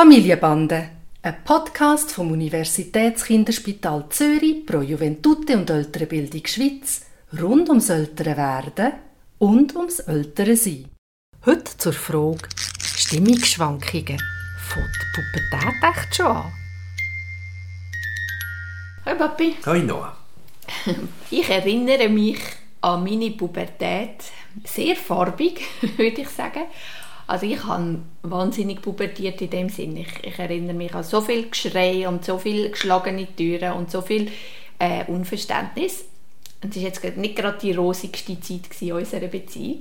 Familienbande, ein Podcast vom Universitätskinderspital Zürich pro Juventute und Ältere Bildung Schweiz rund ums ältere Werden und ums ältere Sein. Heute zur Frage Stimmungsschwankungen. Fängt die Pubertät echt schon an? Hallo Papi. Hoi Noah. Ich erinnere mich an meine Pubertät sehr farbig, würde ich sagen. Also ich habe wahnsinnig pubertiert in dem Sinn. Ich, ich erinnere mich an so viel Geschrei und so viel geschlagene Türen und so viel äh, Unverständnis. Und es war jetzt nicht gerade die rosigste Zeit in unserer Beziehung.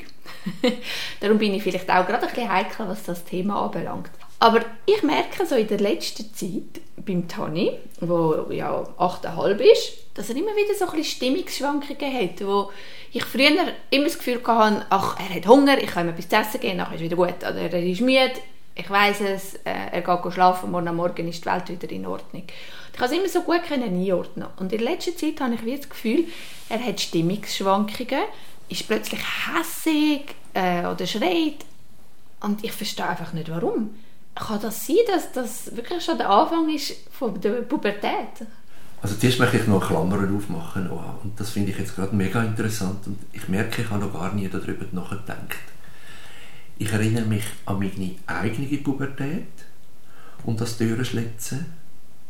Darum bin ich vielleicht auch gerade ein bisschen heikel, was das Thema anbelangt. Aber ich merke so in der letzten Zeit beim Tani, wo ja 8,5 ist, dass er immer wieder so ein bisschen Stimmungsschwankungen hat, wo ich früher immer das Gefühl hatte, ach, er hat Hunger, ich kann ihm etwas essen geben, nachher ist wieder gut. Oder er ist müde, ich weiß es, äh, er geht schlafen, morgen Morgen ist die Welt wieder in Ordnung. Ich kann es immer so gut einordnen. Und in letzter Zeit habe ich wieder das Gefühl, er hat Stimmungsschwankungen, ist plötzlich hässig äh, oder schreit. Und ich verstehe einfach nicht, warum. Kann das sein, dass das wirklich schon der Anfang ist von der Pubertät? Also zuerst möchte ich noch Klammern aufmachen, Noah. Und das finde ich jetzt gerade mega interessant. Und ich merke, ich habe noch gar nie darüber nachgedacht. Ich erinnere mich an meine eigene Pubertät und das Türenschlitzen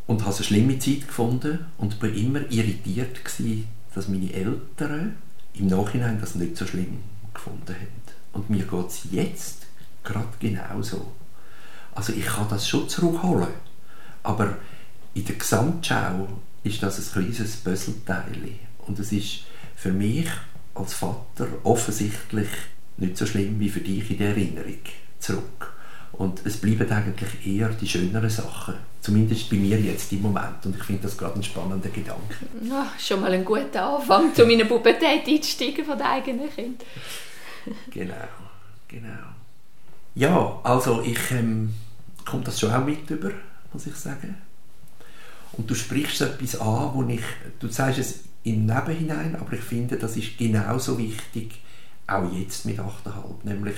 und habe eine schlimme Zeit gefunden und war immer irritiert gewesen, dass meine Eltern im Nachhinein das nicht so schlimm gefunden haben. Und mir geht es jetzt gerade genauso. Also ich kann das schon zurückholen, aber in der Gesamtschau ist das ein kleines Puzzleteil. Und es ist für mich als Vater offensichtlich nicht so schlimm wie für dich in der Erinnerung zurück. Und es bleiben eigentlich eher die schöneren Sachen. Zumindest bei mir jetzt im Moment. Und ich finde das gerade ein spannender Gedanke. Ja, schon mal ein guter Anfang, zu meiner Pubertät einzusteigen von den eigenen Kind. genau, genau. Ja, also ich ähm, komme das schon auch mit über, muss ich sagen. Und du sprichst etwas an, wo ich, du sagst es im Neben hinein, aber ich finde, das ist genauso wichtig, auch jetzt mit 8,5. Nämlich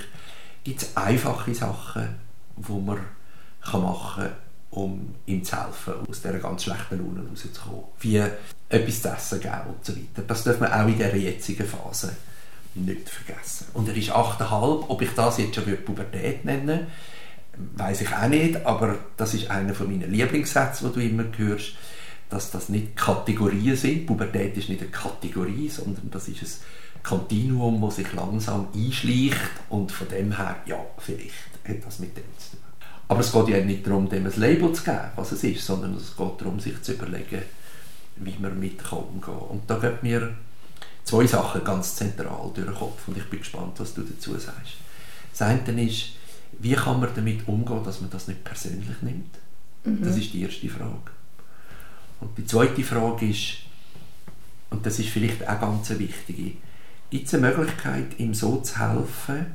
gibt es einfache Sachen, die man kann machen kann, um ihm zu helfen, aus dieser ganz schlechten Laune rauszukommen. Wie etwas zu essen geben und so weiter. Das darf man auch in dieser jetzigen Phase nicht vergessen. Und er ist 8,5, ob ich das jetzt schon Pubertät nenne, weiß ich auch nicht, aber das ist einer von meinen Lieblingssätze, die du immer hörst, dass das nicht Kategorien sind. Pubertät ist nicht eine Kategorie, sondern das ist ein Kontinuum, das sich langsam einschleicht und von dem her, ja, vielleicht hat das mit dem zu tun. Aber es geht ja nicht darum, dem ein Label zu geben, was es ist, sondern es geht darum, sich zu überlegen, wie man mit umgehen. Und da geht mir zwei Sachen ganz zentral durch den Kopf und ich bin gespannt, was du dazu sagst. Das eine ist, wie kann man damit umgehen, dass man das nicht persönlich nimmt? Mhm. Das ist die erste Frage. Und die zweite Frage ist, und das ist vielleicht auch ganz wichtig, gibt es eine Möglichkeit, ihm so zu helfen,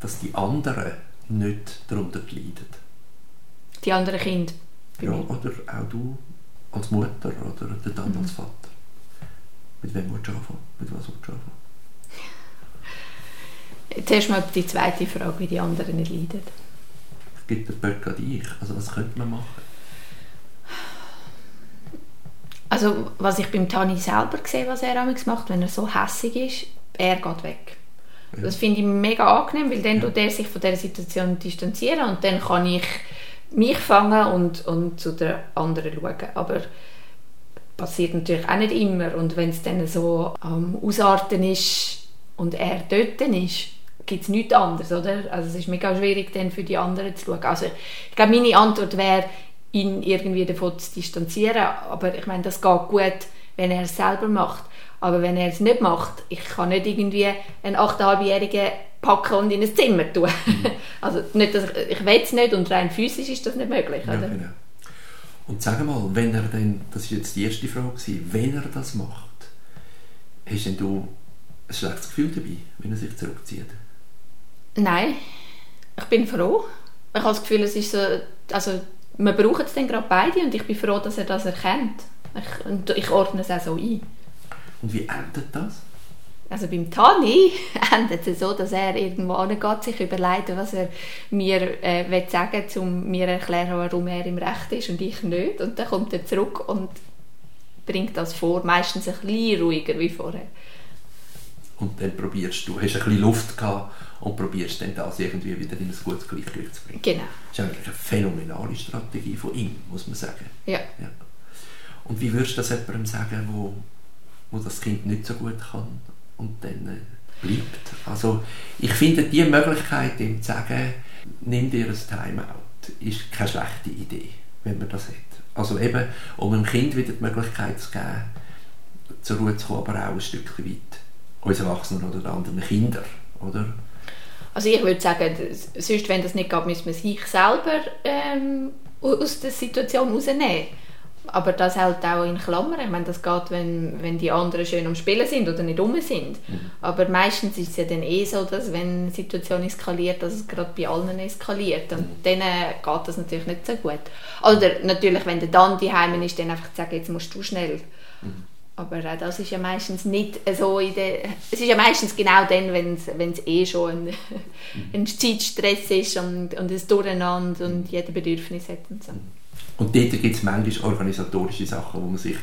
dass die anderen nicht darunter leiden? Die anderen Kinder? Ja, oder auch du als Mutter oder der dann mhm. als Vater. Mit wem willst du anfangen? Mit was willst du anfangen? Zuerst mal die zweite Frage, wie die anderen nicht leiden. Es gibt den Böck an dich. Also was könnte man machen? Also was ich beim Tani selber sehe, was er macht, wenn er so hässig ist, er geht weg. Ja. Das finde ich mega angenehm, weil dann ja. tut er sich von dieser Situation distanzieren und dann kann ich mich fangen und, und zu den anderen schauen. Aber passiert natürlich auch nicht immer und wenn es dann so am ähm, Ausarten ist und er dort ist, gibt es nichts anderes, oder? Also es ist mega schwierig dann für die anderen zu schauen. Also ich glaube, meine Antwort wäre, ihn irgendwie davon zu distanzieren, aber ich meine, das geht gut, wenn er es selber macht. Aber wenn er es nicht macht, ich kann nicht irgendwie einen 8,5-Jährigen packen und in ein Zimmer tun. Mhm. also nicht, dass ich, ich will es nicht und rein physisch ist das nicht möglich, ja, oder? Genau. Und sag mal, wenn er dann, das ist jetzt die erste Frage, wenn er das macht, hast denn du ein schlechtes Gefühl dabei, wenn er sich zurückzieht? Nein, ich bin froh. Ich habe das Gefühl, es ist so, also wir brauchen es dann gerade beide und ich bin froh, dass er das erkennt. Ich, und ich ordne es auch so ein. Und wie endet das? Also beim Tani endet es so, dass er irgendwo angeht, sich überlegt, was er mir äh, will sagen will, um mir zu erklären, warum er im Recht ist und ich nicht. Und dann kommt er zurück und bringt das vor, meistens ein bisschen ruhiger wie vorher. Und dann probierst du, hast ein bisschen Luft gehabt und probierst dann das irgendwie wieder in ein gutes Gleichgewicht zu bringen. Genau. Das ist eigentlich eine phänomenale Strategie von ihm, muss man sagen. Ja. ja. Und wie würdest du das jemandem sagen, wo, wo das Kind nicht so gut kann und dann äh, bleibt? Also ich finde die Möglichkeit, ihm zu sagen, nimm dir ein Timeout, ist keine schlechte Idee, wenn man das hat. Also eben, um dem Kind wieder die Möglichkeit zu geben, zur Ruhe zu kommen, aber auch ein Stück weit uns Erwachsenen oder anderen Kindern, oder? Also ich würde sagen, sonst, wenn das nicht geht, müssen wir sich selber ähm, aus der Situation rausnehmen. Aber das halt auch in Klammern. Ich meine, das geht, wenn, wenn die anderen schön am Spielen sind oder nicht rum sind. Mhm. Aber meistens ist es ja dann eh so, dass wenn eine Situation eskaliert, dass es gerade bei allen eskaliert. Und mhm. dann geht das natürlich nicht so gut. Oder natürlich, wenn der dann die Heimen ist, dann einfach zu sagen, jetzt musst du schnell. Mhm. Aber auch das ist ja meistens nicht so in der, es ist ja meistens genau dann, wenn es eh schon ein, ein Zeitstress ist und, und ein Durcheinander und jeder Bedürfnis hat und so. Und dort gibt es manchmal organisatorische Sachen, wo man sich,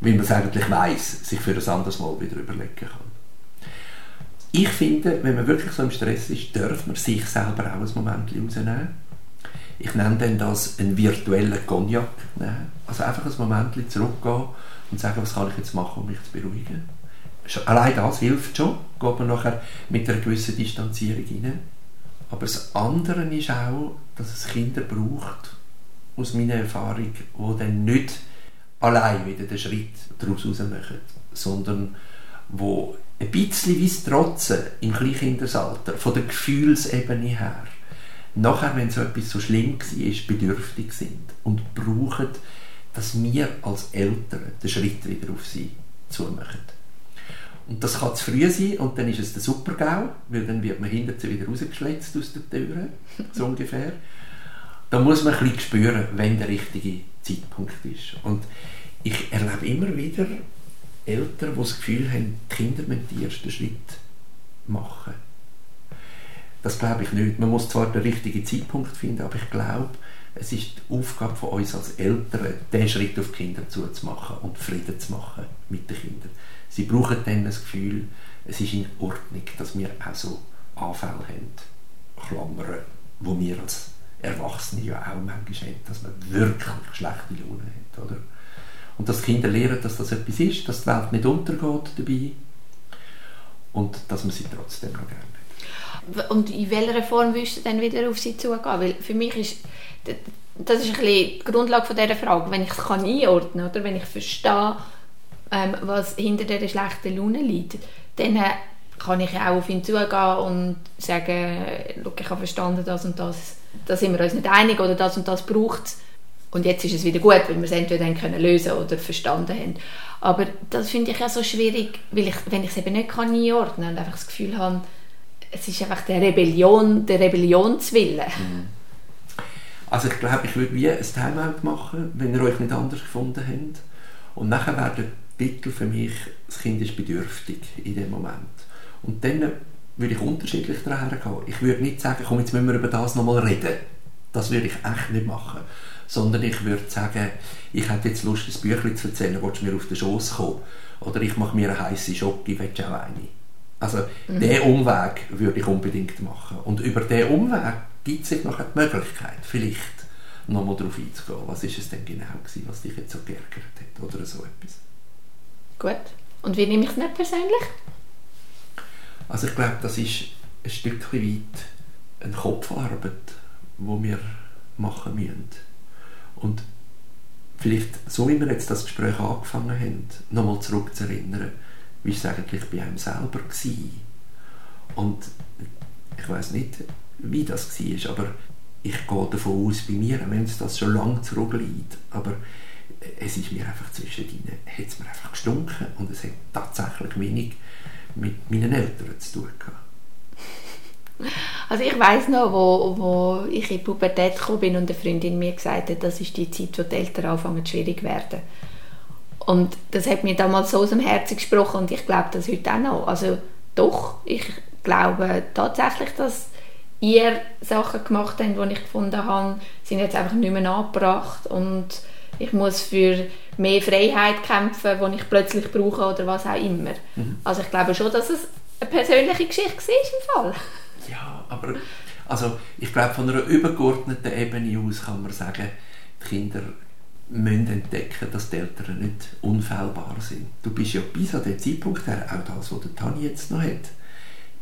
wie man es eigentlich weiss, sich für ein anderes Mal wieder überlegen kann. Ich finde, wenn man wirklich so im Stress ist, darf man sich selber auch ein Moment rausnehmen. Ich nenne dann das einen virtuellen Cognac. Also einfach ein Moment zurückgehen und sagen, was kann ich jetzt machen, um mich zu beruhigen. Allein das hilft schon, geht man nachher mit einer gewissen Distanzierung rein. Aber das andere ist auch, dass es Kinder braucht, aus meiner Erfahrung, die dann nicht allein wieder den Schritt daraus machen, sondern wo ein bisschen wie Trotzen im Kleinkindesalter, von der Gefühlsebene her, nachher, wenn so etwas so schlimm war, bedürftig sind und brauchen dass wir als Eltern den Schritt wieder auf sie zumachen. Und das kann zu früh sein und dann ist es der Supergau, weil dann wird man hinterher wieder rausgeschletzt aus der Tür, so ungefähr. Da muss man ein bisschen spüren, wenn der richtige Zeitpunkt ist. Und ich erlebe immer wieder Eltern, die das Gefühl haben, die Kinder müssen den ersten Schritt machen. Das glaube ich nicht. Man muss zwar den richtigen Zeitpunkt finden, aber ich glaube, es ist die Aufgabe von uns als Eltern, den Schritt auf die Kinder zuzumachen und Frieden zu machen mit den Kindern. Sie brauchen dann das Gefühl, es ist in Ordnung, dass wir auch so Anfälle haben, Klammern, wo wir als Erwachsene ja auch manchmal haben, dass man wirklich schlechte Laune hat. Oder? Und dass die Kinder lernen, dass das etwas ist, dass die Welt nicht untergeht dabei und dass man sie trotzdem noch gerne hat. Und in welcher Form willst du dann wieder auf sie zugehen? Weil für mich ist das ist ein bisschen die Grundlage von dieser Frage. Wenn ich es kann einordnen oder wenn ich verstehe, ähm, was hinter dieser schlechten Laune liegt, dann äh, kann ich auch auf ihn zugehen und sagen, ich habe verstanden, das und das, da sind wir uns nicht einig oder das und das braucht es. Und jetzt ist es wieder gut, weil wir es entweder können lösen oder verstanden haben. Aber das finde ich ja so schwierig, weil ich, wenn ich es eben nicht kann einordnen und einfach das Gefühl habe, es ist einfach der Rebellion, der Rebellionswille. Mhm also ich glaube, ich würde wie ein Timeout machen, wenn ihr euch nicht anders gefunden habt. Und nachher wäre der Titel für mich, das Kind ist bedürftig in dem Moment. Und dann würde ich unterschiedlich daher gehen. Ich würde nicht sagen, komm, jetzt müssen wir über das nochmal reden. Das würde ich echt nicht machen. Sondern ich würde sagen, ich hätte jetzt Lust, ein Büchlein zu erzählen, willst du mir auf den Schoß kommen? Oder ich mache mir eine heiße Schocke, willst du auch eine? Also, mhm. diesen Umweg würde ich unbedingt machen. Und über diesen Umweg gibt es noch die Möglichkeit, vielleicht nochmal darauf einzugehen, was ist es denn genau gewesen, was dich jetzt so geärgert hat oder so etwas. Gut. Und wie nehme ich es nicht persönlich? Also ich glaube, das ist ein Stück weit eine Kopfarbeit, die wir machen müssen. Und vielleicht, so wie wir jetzt das Gespräch angefangen haben, nochmal zurückzuerinnern, wie war es eigentlich bei einem selber war. Und ich weiß nicht, wie das war, aber ich gehe davon aus, bei mir, wenn es das schon lange zurückliegt, aber es ist mir einfach zwischendrin, hat es mir einfach gestunken und es hat tatsächlich wenig mit meinen Eltern zu tun gehabt. Also ich weiß noch, wo, wo ich in die Pubertät gekommen bin und eine Freundin mir gesagt hat, das ist die Zeit, wo die Eltern anfangen schwierig werden. Und das hat mir damals so aus dem Herzen gesprochen und ich glaube das heute auch noch. Also doch, ich glaube tatsächlich, dass ihr Sachen gemacht habt, die ich gefunden habe, sind jetzt einfach nicht mehr angebracht und ich muss für mehr Freiheit kämpfen, die ich plötzlich brauche oder was auch immer. Mhm. Also ich glaube schon, dass es eine persönliche Geschichte war im Fall. Ja, aber also ich glaube von einer übergeordneten Ebene aus kann man sagen, die Kinder müssen entdecken, dass die Eltern nicht unfehlbar sind. Du bist ja bis an den Zeitpunkt her, auch das, was der Tani jetzt noch hat,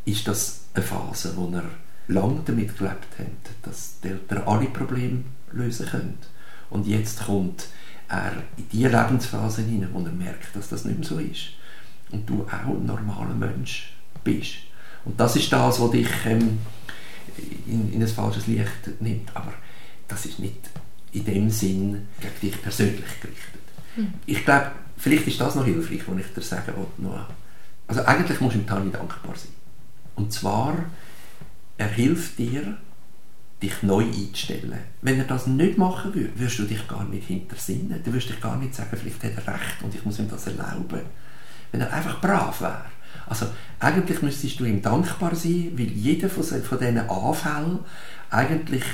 ist das eine Phase, wo er lange damit gelebt hat, dass die Eltern alle Probleme lösen können. Und jetzt kommt er in die Lebensphase hinein, wo er merkt, dass das nicht mehr so ist. Und du auch ein normaler Mensch bist. Und das ist das, was dich ähm, in, in ein falsches Licht nimmt. Aber das ist nicht in dem Sinn gegen dich persönlich gerichtet. Mhm. Ich glaube, vielleicht ist das noch hilfreich, was ich dir sagen will. Also eigentlich musst du dem Tani dankbar sein. Und zwar, er hilft dir, dich neu einzustellen. Wenn er das nicht machen würde, würdest du dich gar nicht hintersinnen. Du würdest dich gar nicht sagen, vielleicht hat er recht und ich muss ihm das erlauben. Wenn er einfach brav wäre. Also eigentlich müsstest du ihm dankbar sein, weil jeder von, von diesen Anfällen eigentlich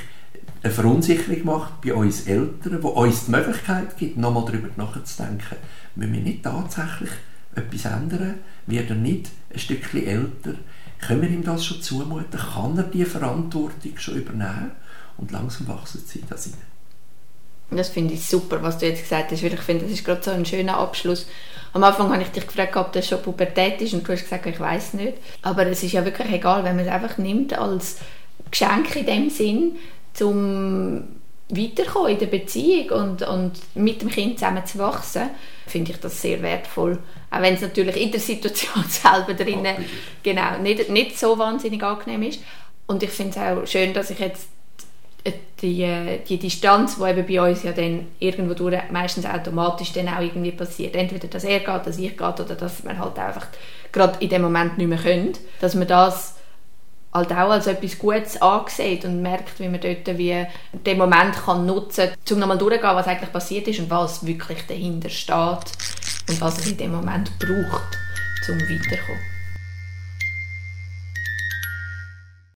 eine Verunsicherung macht bei uns Eltern, wo uns die Möglichkeit gibt, nochmal darüber nachzudenken, müssen wir nicht tatsächlich etwas ändern? Wird er nicht ein Stückchen älter? Können wir ihm das schon zumuten? Kann er die Verantwortung schon übernehmen? Und langsam wachsen sie das rein. Das finde ich super, was du jetzt gesagt hast, weil ich finde, das ist gerade so ein schöner Abschluss. Am Anfang habe ich dich gefragt, ob das schon Pubertät ist und du hast gesagt, ich weiß nicht. Aber es ist ja wirklich egal, wenn man es einfach nimmt als Geschenk in dem Sinn, zum weiterkommen in der Beziehung und, und mit dem Kind zusammen zu wachsen, finde ich das sehr wertvoll. Auch wenn es natürlich in der Situation selber drinnen genau, nicht, nicht so wahnsinnig angenehm ist. Und ich finde es auch schön, dass ich jetzt die, die Distanz, die eben bei uns ja dann irgendwo durch meistens automatisch dann auch irgendwie passiert. Entweder, dass er geht, dass ich gehe oder dass wir halt einfach gerade in dem Moment nicht mehr können. Dass man das halt auch als etwas Gutes angesehen und merkt, wie man dort wie den Moment kann nutzen kann, um nochmal durchzugehen, was eigentlich passiert ist und was wirklich dahinter steht und was es in dem Moment braucht, um weiterzukommen.